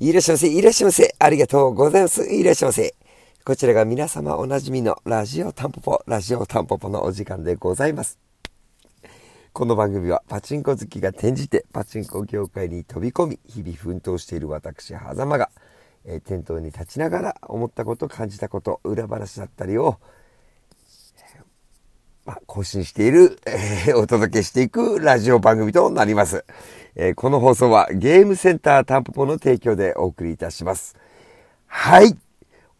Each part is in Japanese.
いらっしゃいませ、いらっしゃいませ。ありがとうございます。いらっしゃいませ。こちらが皆様おなじみのラジオタンポポ、ラジオタンポポのお時間でございます。この番組はパチンコ好きが転じてパチンコ業界に飛び込み、日々奮闘している私、狭間が、えー、店頭に立ちながら思ったこと、感じたこと、裏話だったりを、えまあ、更新している、えー、お届けしていくラジオ番組となります。えー、この放送はゲームセンタータンポポの提供でお送りいたします。はい。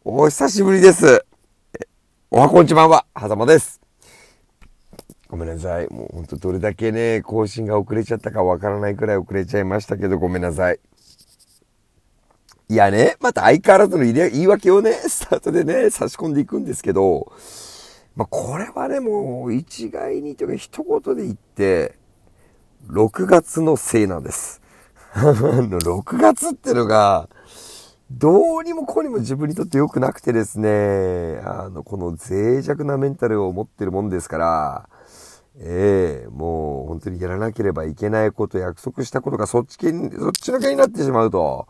お久しぶりです。おはこんちばんは、はざまです。ごめんなさい。もうほんとどれだけね、更新が遅れちゃったかわからないくらい遅れちゃいましたけど、ごめんなさい。いやね、また相変わらずの言い訳をね、スタートでね、差し込んでいくんですけど、まあ、これはね、もう一概にというか一言で言って、6月のせいなんです。6月ってのが、どうにもこうにも自分にとって良くなくてですね、あの、この脆弱なメンタルを持ってるもんですから、ええー、もう本当にやらなければいけないこと、約束したことがそっち系に、そっちのけになってしまうと、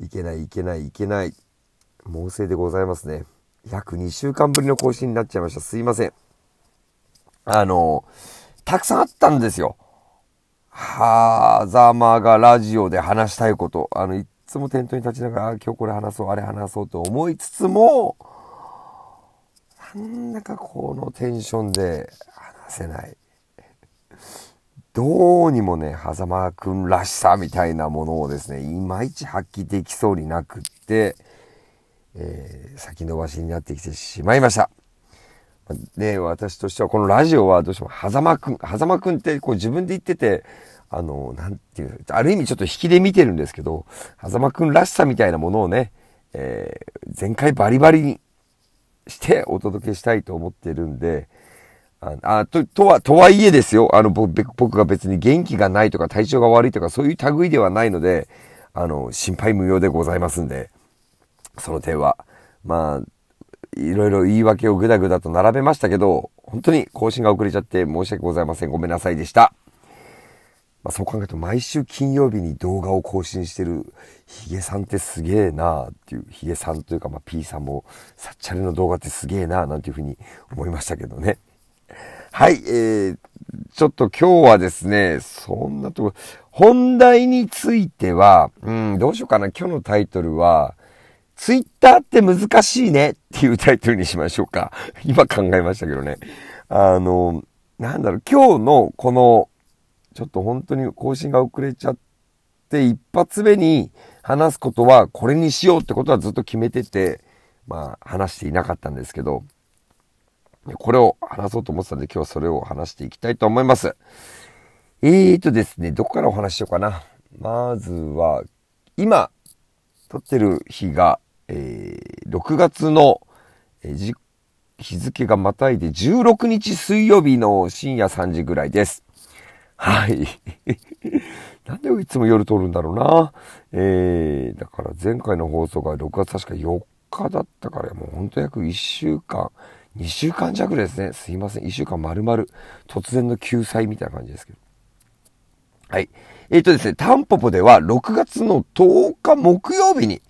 いけない、いけない、いけない。猛省でございますね。約2週間ぶりの更新になっちゃいました。すいません。あの、たくさんあったんですよ。はー、ザーマーがラジオで話したいこと。あの、いつもテントに立ちながら、今日これ話そう、あれ話そうと思いつつも、なんだかこのテンションで話せない。どうにもね、狭間くんらしさみたいなものをですね、いまいち発揮できそうになくって、えー、先延ばしになってきてしまいました。ね、私としてはこのラジオはどうしても、狭間くん、狭間くんってこう自分で言ってて、あの、なんていう、ある意味ちょっと引きで見てるんですけど、狭間くんらしさみたいなものをね、えー、全開バリバリにしてお届けしたいと思ってるんで、ああと、とは、とはいえですよ、あの、僕が別に元気がないとか体調が悪いとかそういう類ではないので、あの、心配無用でございますんで、その点は。まあ、いろいろ言い訳をぐだぐだと並べましたけど、本当に更新が遅れちゃって申し訳ございません。ごめんなさいでした。まあ、そう考えると毎週金曜日に動画を更新してるヒゲさんってすげえなーっていう、ヒゲさんというかまあ P さんもサッチャレの動画ってすげえなーなんていうふうに思いましたけどね。はい、えー、ちょっと今日はですね、そんなとこ、本題については、うん、どうしようかな。今日のタイトルは、ツイッターって難しいねっていうタイトルにしましょうか。今考えましたけどね。あの、なんだろう、今日のこの、ちょっと本当に更新が遅れちゃって、一発目に話すことはこれにしようってことはずっと決めてて、まあ話していなかったんですけど、これを話そうと思ってたんで今日はそれを話していきたいと思います。えーとですね、どこからお話ししようかな。まずは、今、撮ってる日が、えー、6月の、えー、日付がまたいで16日水曜日の深夜3時ぐらいです。はい。なんでいつも夜撮るんだろうな。えー、だから前回の放送が6月確か4日だったから、もうほんと約1週間、2週間弱ですね。すいません。1週間丸々、突然の救済みたいな感じですけど。はい。えっ、ー、とですね、タンポポでは6月の10日木曜日に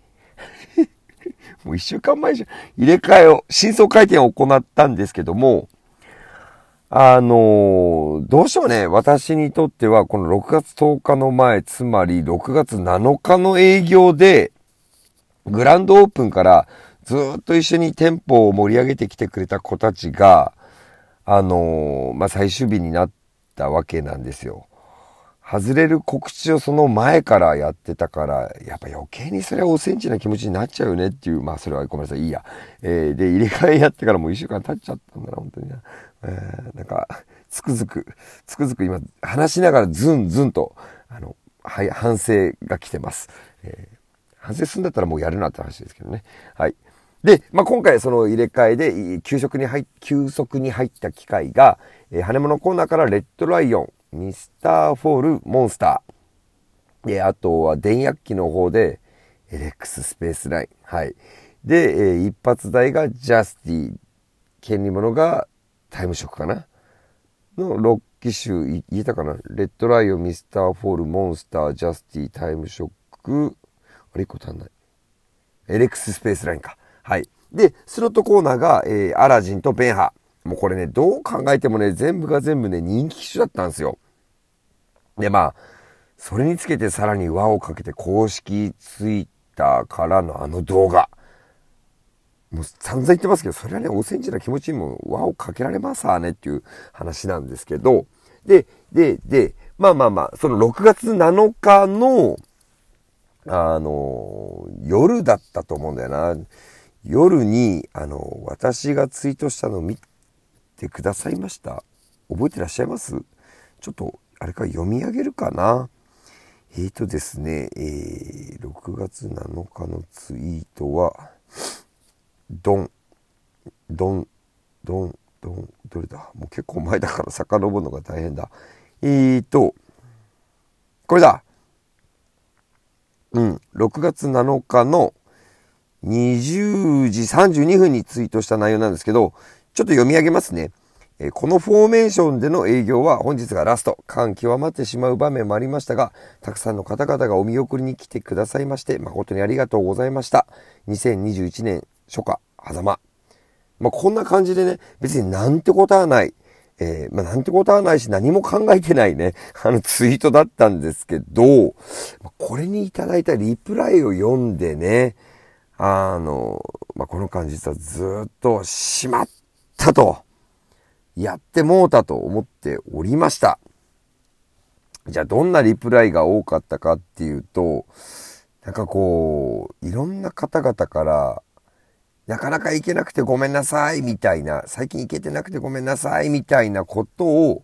もう1週間前じゃ、入れ替えを、真相回転を行ったんですけども、あの、どうしてもね、私にとっては、この6月10日の前、つまり6月7日の営業で、グランドオープンからずっと一緒に店舗を盛り上げてきてくれた子たちが、あの、まあ、最終日になったわけなんですよ。外れる告知をその前からやってたから、やっぱ余計にそれはおセンチな気持ちになっちゃうよねっていう、まあそれはごめんなさい、いいや。えー、で、入れ替えやってからもう一週間経っちゃったんだな、本当にな。えー、なんか、つくづく、つくづく今、話しながらズンズンと、あの、はい、反省が来てます。えー、反省するんだったらもうやるなって話ですけどね。はい。で、まあ、今回その入れ替えで、急速に入、急速に入った機械が、えー、羽物コーナーからレッドライオン、ミスターフォールモンスター。で、あとは電役機の方で、エレックススペースライン。はい。で、えー、一発台がジャスティ、権利物がタイムショックかな？の6機種、言えたかな？レッドライオン、ミスターフォール、モンスター、ジャスティ、タイムショック。あれ1個足んない。エレックススペースラインか。はい。で、スロットコーナーが、えー、アラジンとベンハ。もうこれね、どう考えてもね、全部が全部ね、人気機種だったんですよ。で、まあ、それにつけてさらに輪をかけて公式ツイッターからのあの動画。もう散々言ってますけど、それはね、おセンチな気持ちにも輪をかけられますわねっていう話なんですけど、で、で、で、まあまあまあ、その6月7日の、あの、夜だったと思うんだよな。夜に、あの、私がツイートしたのを見てくださいました。覚えてらっしゃいます？ちょっと、あれか読み上げるかな？えーとですね、えー、6月7日のツイートは、ドン、ドン、ドン、ドン、どれだ？もう結構前だから遡るのが大変だ。えーと、これだ！うん、6月7日の20時32分にツイートした内容なんですけど、ちょっと読み上げますね。えこのフォーメーションでの営業は本日がラスト。感極まってしまう場面もありましたが、たくさんの方々がお見送りに来てくださいまして、誠にありがとうございました。2021年初夏、狭間。まあ、こんな感じでね、別になんてことはない。えー、まあ、なんてことはないし、何も考えてないね、あのツイートだったんですけど、これにいただいたリプライを読んでね、あの、まあ、この間実はずっとしまったと。やってもうたと思っておりました。じゃあどんなリプライが多かったかっていうと、なんかこう、いろんな方々から、なかなか行けなくてごめんなさいみたいな、最近行けてなくてごめんなさいみたいなことを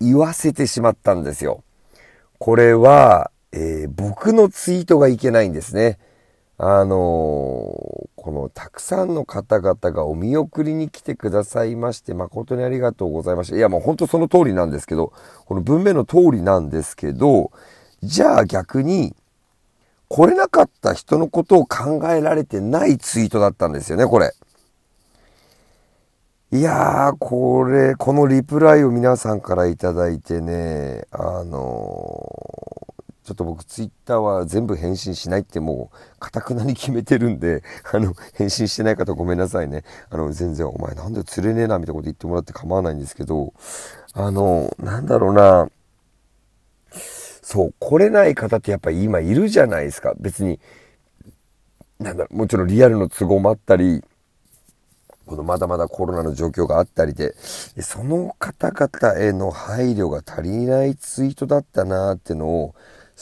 言わせてしまったんですよ。これは、えー、僕のツイートがいけないんですね。あのー、このたくさんの方々がお見送りに来てくださいまして誠にありがとうございました。いやもう本当その通りなんですけど、この文面の通りなんですけど、じゃあ逆に、来れなかった人のことを考えられてないツイートだったんですよね、これ。いやー、これ、このリプライを皆さんからいただいてね、あのーちょっと僕ツイッターは全部返信しないってもう、かたくなに決めてるんで、あの、返信してない方ごめんなさいね。あの、全然お前なんで釣れねえなみたいなこと言ってもらって構わないんですけど、あの、なんだろうな、そう、来れない方ってやっぱり今いるじゃないですか。別に、なんだろう、もちろんリアルの都合もあったり、このまだまだコロナの状況があったりで、その方々への配慮が足りないツイートだったなーってのを、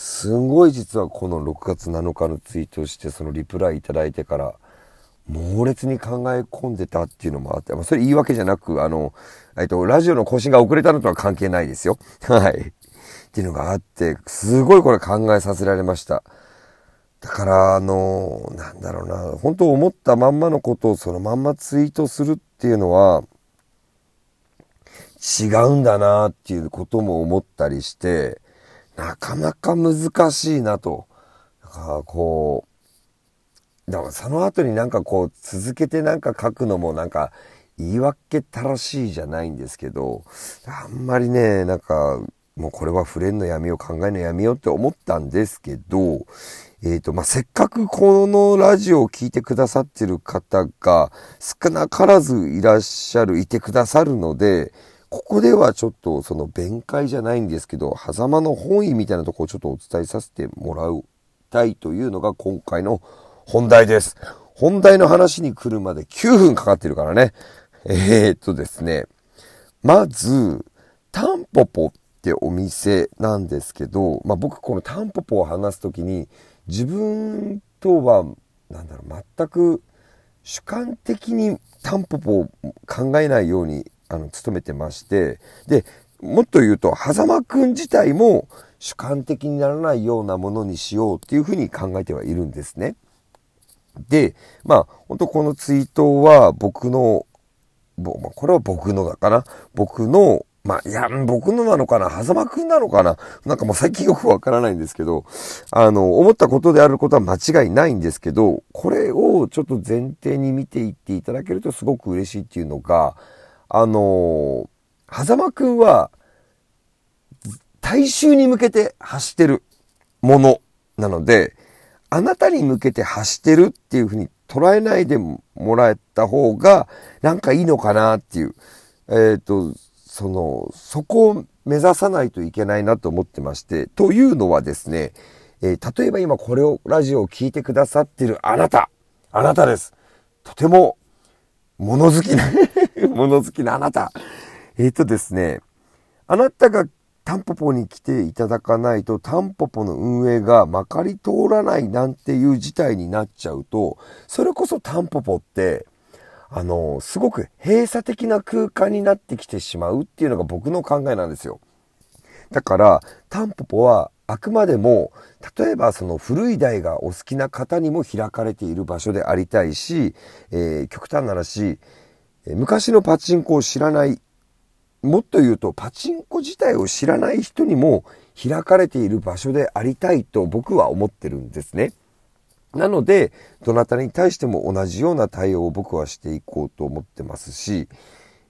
すごい実はこの6月7日のツイートしてそのリプライいただいてから猛烈に考え込んでたっていうのもあって、まあ、それ言い訳じゃなく、あの、えっと、ラジオの更新が遅れたのとは関係ないですよ。はい。っていうのがあって、すごいこれ考えさせられました。だから、あの、なんだろうな、本当思ったまんまのことをそのまんまツイートするっていうのは、違うんだなっていうことも思ったりして、なかなか難しいなと。だからこう、だからその後になんかこう続けてなんか書くのもなんか言い訳たらしいじゃないんですけど、あんまりね、なんかもうこれは触れんのやめよう、考えのやめようって思ったんですけど、えっ、ー、と、まあ、せっかくこのラジオを聴いてくださってる方が少なからずいらっしゃる、いてくださるので、ここではちょっとその弁解じゃないんですけど、狭間の本意みたいなところをちょっとお伝えさせてもらいたいというのが今回の本題です。本題の話に来るまで9分かかってるからね。えー、っとですね。まず、タンポポってお店なんですけど、まあ僕このタンポポを話すときに自分とは、なんだろう、全く主観的にタンポポを考えないようにあの、勤めてまして、で、もっと言うと、狭間くん自体も主観的にならないようなものにしようっていうふうに考えてはいるんですね。で、まあ、本当このツイートは僕の、これは僕のだかな。僕の、まあ、いや、僕のなのかな狭間くんなのかななんかもう最近よくわからないんですけど、あの、思ったことであることは間違いないんですけど、これをちょっと前提に見ていっていただけるとすごく嬉しいっていうのが、あのー、狭間くんは、大衆に向けて走ってるものなので、あなたに向けて発してるっていうふうに捉えないでもらえた方が、なんかいいのかなっていう、えっ、ー、と、その、そこを目指さないといけないなと思ってまして、というのはですね、えー、例えば今これを、ラジオを聴いてくださってるあなた、あなたです。とても、物好きな 物好きなあなた。えっ、ー、とですね、あなたがタンポポに来ていただかないと、タンポポの運営がまかり通らないなんていう事態になっちゃうと、それこそタンポポって、あの、すごく閉鎖的な空間になってきてしまうっていうのが僕の考えなんですよ。だから、タンポポはあくまでも、例えばその古い台がお好きな方にも開かれている場所でありたいし、えー、極端な話、昔のパチンコを知らないもっと言うと、パチンコ自体を知らない人にも開かれている場所でありたいと僕は思ってるんですね。なので、どなたに対しても同じような対応を僕はしていこうと思ってますし、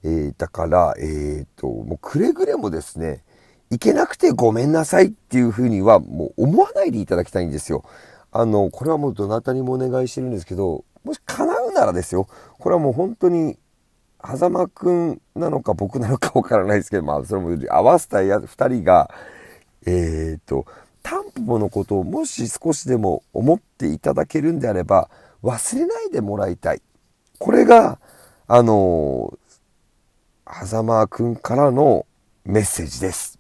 えー、だから、えっ、ー、と、もうくれぐれもですね、いけなくてごめんなさいっていうふうにはもう思わないでいただきたいんですよ。あの、これはもうどなたにもお願いしてるんですけど、もし叶うならですよ。これはもう本当に狭間くんなのか僕なのかわからないですけど、まあ、それも合わせたや二人が、えっ、と、タンポポのことをもし少しでも思っていただけるんであれば、忘れないでもらいたい。これが、あのー、狭間くんからのメッセージです。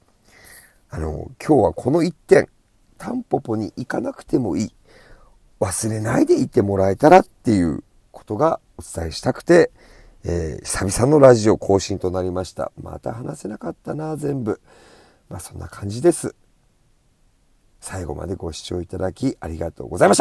あのー、今日はこの一点、タンポポに行かなくてもいい。忘れないでいてもらえたらっていうことがお伝えしたくて、えー、久々のラジオ更新となりました。また話せなかったな、全部。まあそんな感じです。最後までご視聴いただきありがとうございました。